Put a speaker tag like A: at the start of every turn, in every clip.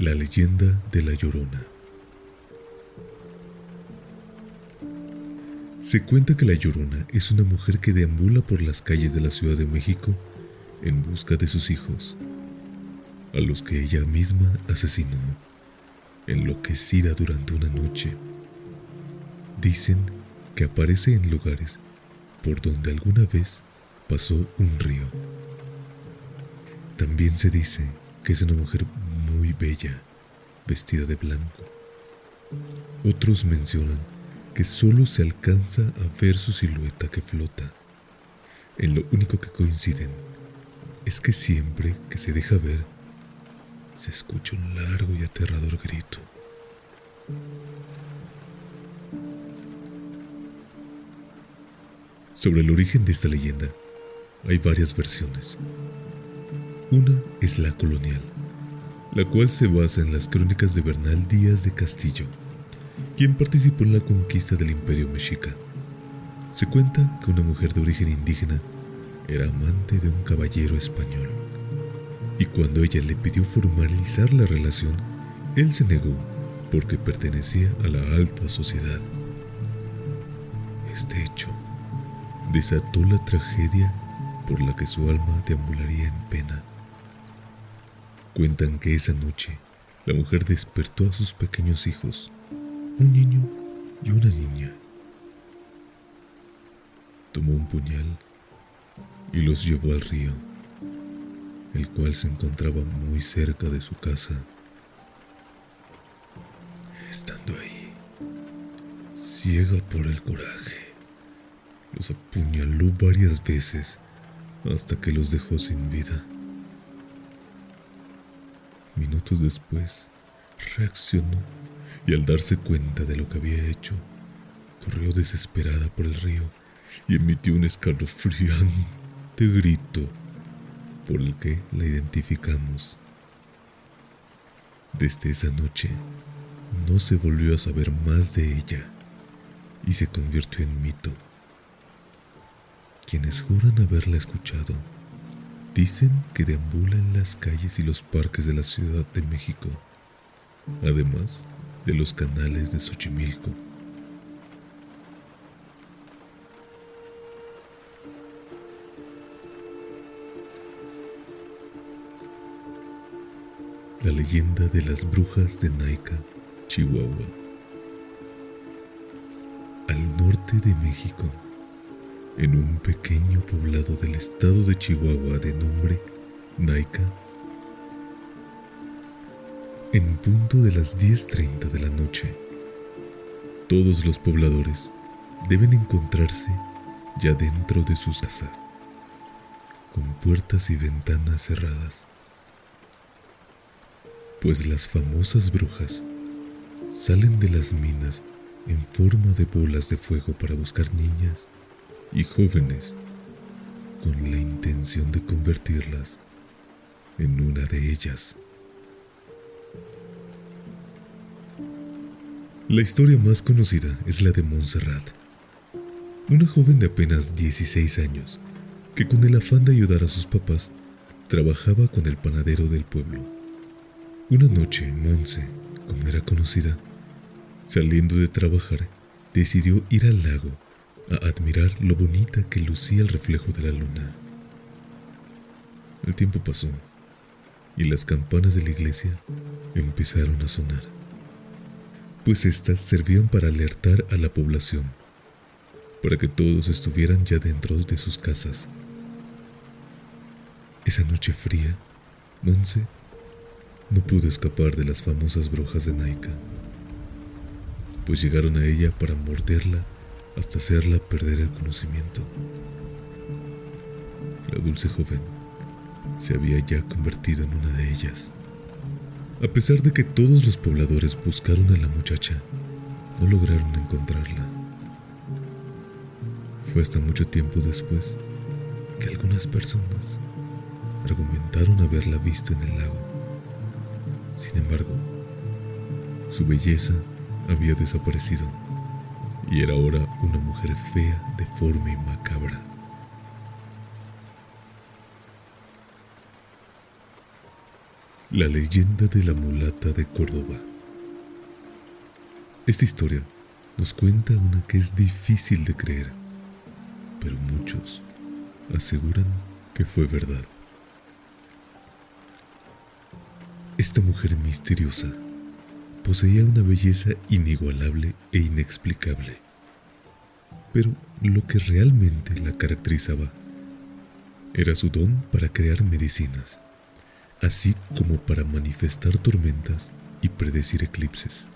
A: La leyenda de la Llorona. Se cuenta que la Llorona es una mujer que deambula por las calles de la Ciudad de México en busca de sus hijos, a los que ella misma asesinó, enloquecida durante una noche. Dicen que aparece en lugares por donde alguna vez pasó un río. También se dice que es una mujer bella, vestida de blanco. Otros mencionan que solo se alcanza a ver su silueta que flota. En lo único que coinciden es que siempre que se deja ver, se escucha un largo y aterrador grito. Sobre el origen de esta leyenda hay varias versiones. Una es la colonial, la cual se basa en las crónicas de Bernal Díaz de Castillo, quien participó en la conquista del imperio mexica. Se cuenta que una mujer de origen indígena era amante de un caballero español, y cuando ella le pidió formalizar la relación, él se negó porque pertenecía a la alta sociedad. Este hecho desató la tragedia por la que su alma deambularía en pena. Cuentan que esa noche la mujer despertó a sus pequeños hijos, un niño y una niña. Tomó un puñal y los llevó al río, el cual se encontraba muy cerca de su casa. Estando ahí, ciega por el coraje, los apuñaló varias veces hasta que los dejó sin vida. Minutos después, reaccionó y al darse cuenta de lo que había hecho, corrió desesperada por el río y emitió un escalofriante grito por el que la identificamos. Desde esa noche, no se volvió a saber más de ella y se convirtió en mito. Quienes juran haberla escuchado Dicen que deambula en las calles y los parques de la Ciudad de México, además de los canales de Xochimilco. La leyenda de las brujas de Naica, Chihuahua. Al norte de México en un pequeño poblado del estado de Chihuahua de nombre Naica. En punto de las 10.30 de la noche, todos los pobladores deben encontrarse ya dentro de sus casas, con puertas y ventanas cerradas, pues las famosas brujas salen de las minas en forma de bolas de fuego para buscar niñas y jóvenes con la intención de convertirlas en una de ellas. La historia más conocida es la de Montserrat, una joven de apenas 16 años que con el afán de ayudar a sus papás trabajaba con el panadero del pueblo. Una noche, Monse, como era conocida, saliendo de trabajar, decidió ir al lago a admirar lo bonita que lucía el reflejo de la luna. El tiempo pasó y las campanas de la iglesia empezaron a sonar, pues éstas servían para alertar a la población, para que todos estuvieran ya dentro de sus casas. Esa noche fría, Monse no pudo escapar de las famosas brujas de Naika, pues llegaron a ella para morderla hasta hacerla perder el conocimiento. La dulce joven se había ya convertido en una de ellas. A pesar de que todos los pobladores buscaron a la muchacha, no lograron encontrarla. Fue hasta mucho tiempo después que algunas personas argumentaron haberla visto en el lago. Sin embargo, su belleza había desaparecido y era ahora una mujer fea, deforme y macabra. La leyenda de la mulata de Córdoba. Esta historia nos cuenta una que es difícil de creer, pero muchos aseguran que fue verdad. Esta mujer misteriosa poseía una belleza inigualable e inexplicable, pero lo que realmente la caracterizaba era su don para crear medicinas, así como para manifestar tormentas y predecir eclipses.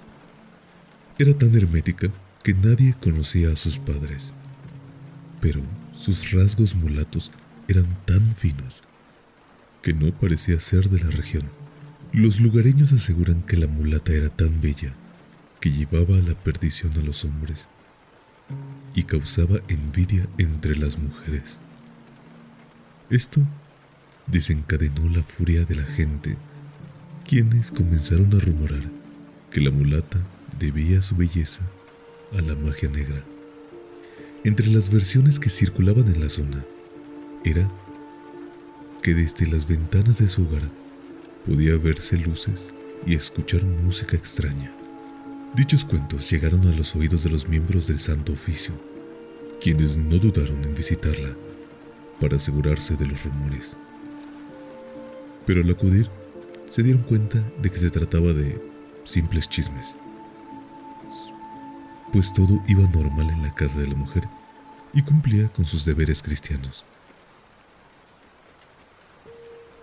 A: Era tan hermética que nadie conocía a sus padres, pero sus rasgos mulatos eran tan finos que no parecía ser de la región. Los lugareños aseguran que la mulata era tan bella que llevaba a la perdición a los hombres y causaba envidia entre las mujeres. Esto desencadenó la furia de la gente, quienes comenzaron a rumorar que la mulata debía su belleza a la magia negra. Entre las versiones que circulaban en la zona era que desde las ventanas de su hogar podía verse luces y escuchar música extraña. Dichos cuentos llegaron a los oídos de los miembros del Santo Oficio, quienes no dudaron en visitarla para asegurarse de los rumores. Pero al acudir, se dieron cuenta de que se trataba de simples chismes, pues todo iba normal en la casa de la mujer y cumplía con sus deberes cristianos.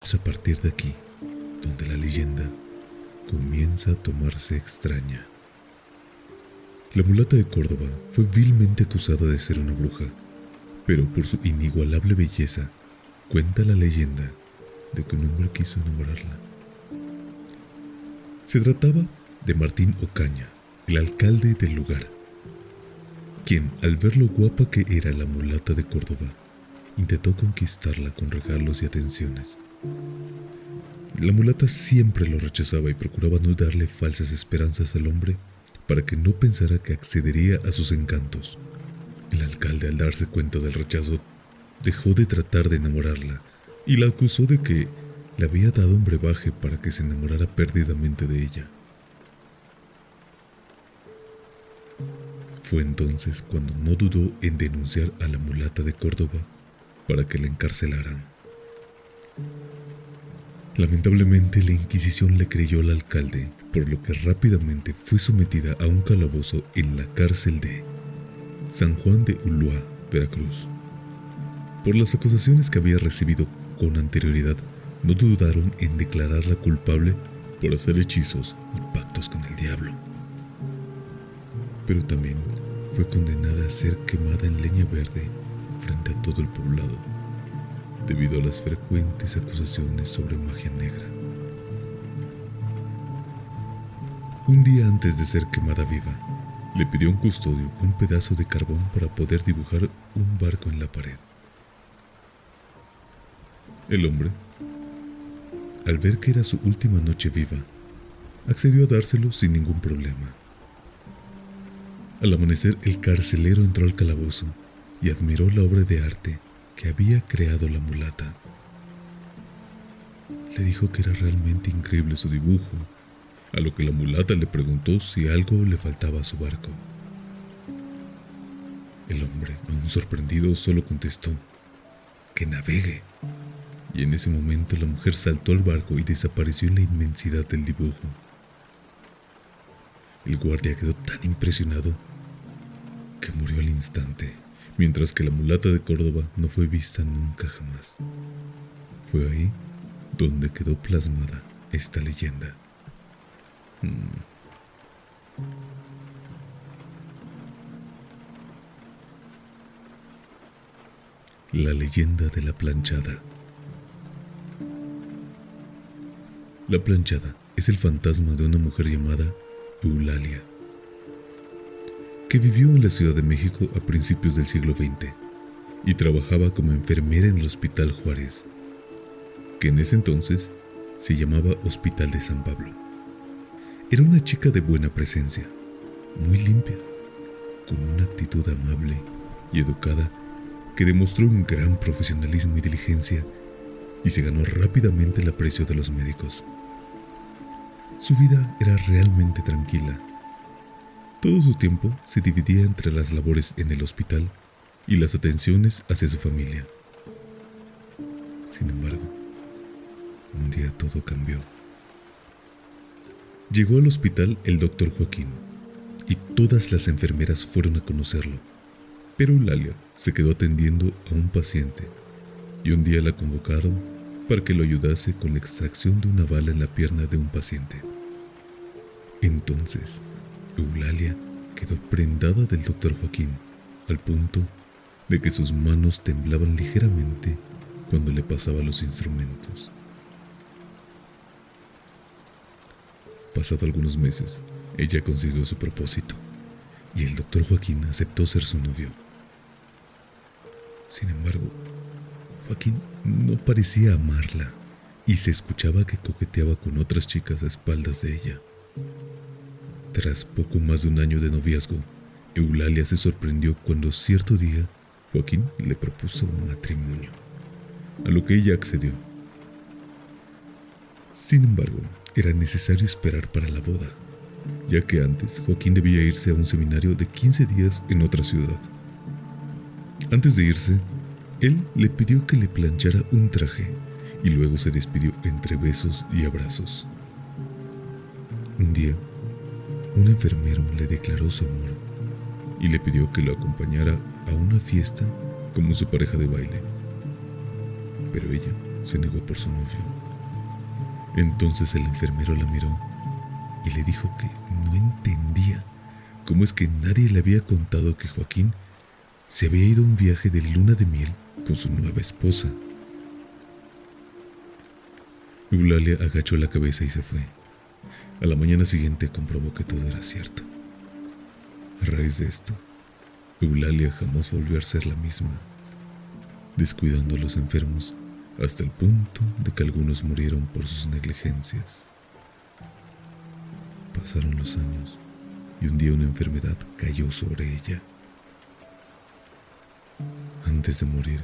A: Es a partir de aquí donde la leyenda comienza a tomarse extraña. La mulata de Córdoba fue vilmente acusada de ser una bruja, pero por su inigualable belleza, cuenta la leyenda de que un hombre quiso enamorarla. Se trataba de Martín Ocaña, el alcalde del lugar, quien, al ver lo guapa que era la mulata de Córdoba, intentó conquistarla con regalos y atenciones. La mulata siempre lo rechazaba y procuraba no darle falsas esperanzas al hombre para que no pensara que accedería a sus encantos. El alcalde al darse cuenta del rechazo dejó de tratar de enamorarla y la acusó de que le había dado un brebaje para que se enamorara perdidamente de ella. Fue entonces cuando no dudó en denunciar a la mulata de Córdoba para que la encarcelaran. Lamentablemente la Inquisición le creyó al alcalde, por lo que rápidamente fue sometida a un calabozo en la cárcel de San Juan de Ulúa, Veracruz. Por las acusaciones que había recibido con anterioridad, no dudaron en declararla culpable por hacer hechizos y pactos con el diablo. Pero también fue condenada a ser quemada en leña verde frente a todo el poblado debido a las frecuentes acusaciones sobre magia negra. Un día antes de ser quemada viva, le pidió un custodio un pedazo de carbón para poder dibujar un barco en la pared. El hombre, al ver que era su última noche viva, accedió a dárselo sin ningún problema. Al amanecer, el carcelero entró al calabozo y admiró la obra de arte que había creado la mulata. le dijo que era realmente increíble su dibujo, a lo que la mulata le preguntó si algo le faltaba a su barco. El hombre, aún sorprendido, solo contestó, que navegue. Y en ese momento la mujer saltó al barco y desapareció en la inmensidad del dibujo. El guardia quedó tan impresionado que murió al instante, mientras que la mulata de Córdoba no fue vista nunca jamás. Fue ahí donde quedó plasmada esta leyenda. Hmm. La leyenda de la planchada. La planchada es el fantasma de una mujer llamada Eulalia, que vivió en la Ciudad de México a principios del siglo XX y trabajaba como enfermera en el Hospital Juárez, que en ese entonces se llamaba Hospital de San Pablo. Era una chica de buena presencia, muy limpia, con una actitud amable y educada que demostró un gran profesionalismo y diligencia y se ganó rápidamente el aprecio de los médicos. Su vida era realmente tranquila. Todo su tiempo se dividía entre las labores en el hospital y las atenciones hacia su familia. Sin embargo, un día todo cambió. Llegó al hospital el doctor Joaquín y todas las enfermeras fueron a conocerlo. Pero Eulalia se quedó atendiendo a un paciente y un día la convocaron para que lo ayudase con la extracción de una bala en la pierna de un paciente. Entonces, Eulalia quedó prendada del doctor Joaquín al punto de que sus manos temblaban ligeramente cuando le pasaba los instrumentos. Pasado algunos meses, ella consiguió su propósito y el doctor Joaquín aceptó ser su novio. Sin embargo, Joaquín no parecía amarla y se escuchaba que coqueteaba con otras chicas a espaldas de ella. Tras poco más de un año de noviazgo, Eulalia se sorprendió cuando cierto día Joaquín le propuso un matrimonio, a lo que ella accedió. Sin embargo, era necesario esperar para la boda, ya que antes Joaquín debía irse a un seminario de 15 días en otra ciudad. Antes de irse, él le pidió que le planchara un traje y luego se despidió entre besos y abrazos. Un día, un enfermero le declaró su amor y le pidió que lo acompañara a una fiesta como su pareja de baile. Pero ella se negó por su novio. Entonces el enfermero la miró y le dijo que no entendía cómo es que nadie le había contado que Joaquín se había ido a un viaje de luna de miel con su nueva esposa. Eulalia agachó la cabeza y se fue. A la mañana siguiente comprobó que todo era cierto. A raíz de esto, Eulalia jamás volvió a ser la misma, descuidando a los enfermos hasta el punto de que algunos murieron por sus negligencias. Pasaron los años y un día una enfermedad cayó sobre ella. Antes de morir,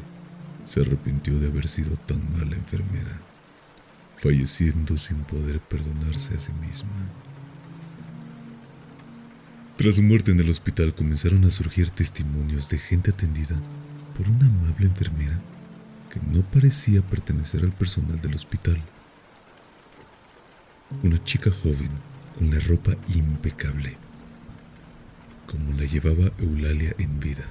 A: se arrepintió de haber sido tan mala enfermera, falleciendo sin poder perdonarse a sí misma. Tras su muerte en el hospital comenzaron a surgir testimonios de gente atendida por una amable enfermera que no parecía pertenecer al personal del hospital. Una chica joven con la ropa impecable, como la llevaba Eulalia en vida.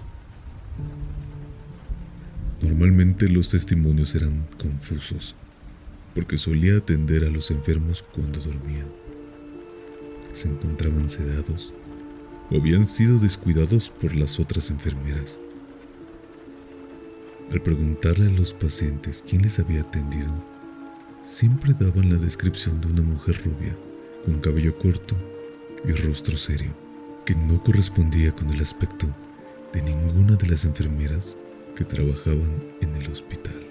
A: Normalmente los testimonios eran confusos, porque solía atender a los enfermos cuando dormían. Se encontraban sedados o habían sido descuidados por las otras enfermeras. Al preguntarle a los pacientes quién les había atendido, siempre daban la descripción de una mujer rubia, con cabello corto y rostro serio, que no correspondía con el aspecto de ninguna de las enfermeras que trabajaban en el hospital.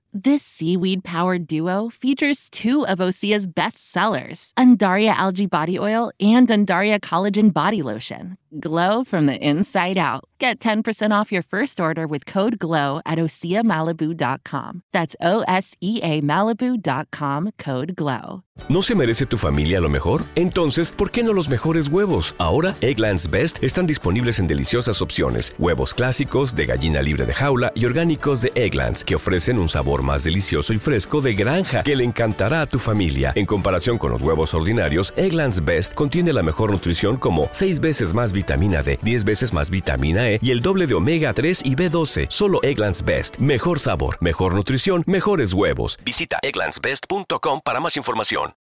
B: This seaweed powered duo features two of Osea's best sellers, Undaria Algae Body Oil and Undaria Collagen Body Lotion. Glow from the inside out. Get 10% off your first order with code GLOW at OseaMalibu.com. That's O S E A Malibu.com code GLOW.
C: ¿No se merece tu familia lo mejor? Entonces, ¿por qué no los mejores huevos? Ahora, Egglands Best están disponibles en deliciosas opciones: huevos clásicos, de gallina libre de jaula y orgánicos de Egglands, que ofrecen un más delicioso y fresco de granja que le encantará a tu familia. En comparación con los huevos ordinarios, Egglands Best contiene la mejor nutrición como 6 veces más vitamina D, 10 veces más vitamina E y el doble de omega 3 y B12. Solo Egglands Best. Mejor sabor, mejor nutrición, mejores huevos. Visita egglandsbest.com para más información.